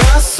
nosso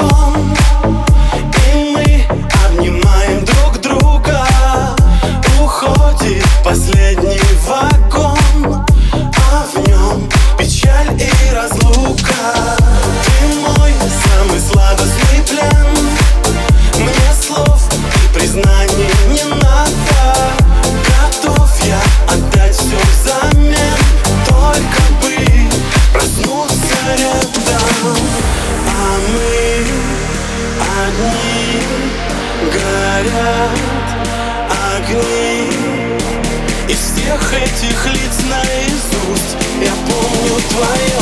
всех этих лиц наизусть. Я помню твое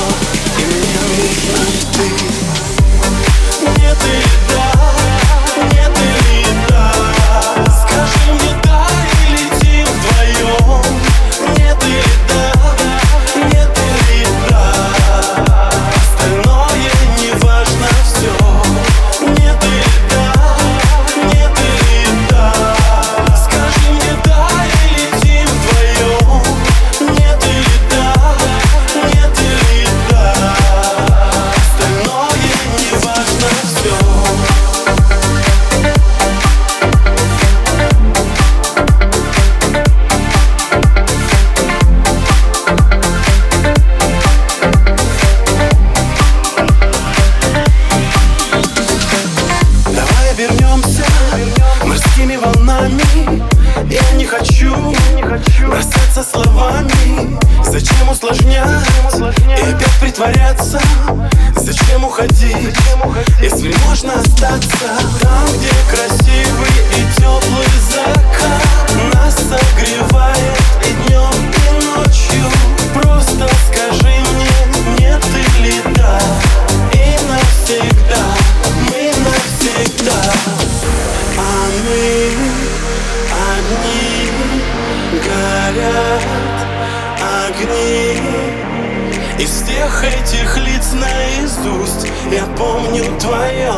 Из всех этих лиц наизусть Я помню твое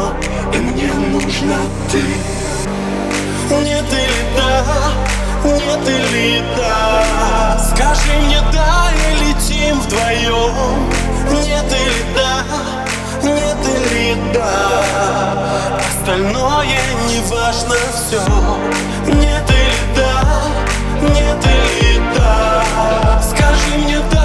И мне нужна ты. Нет или да Нет или да. Скажи мне да И летим вдвоем. Нет или да Нет или да. Остальное не важно все Нет или да Нет или да. Скажи мне да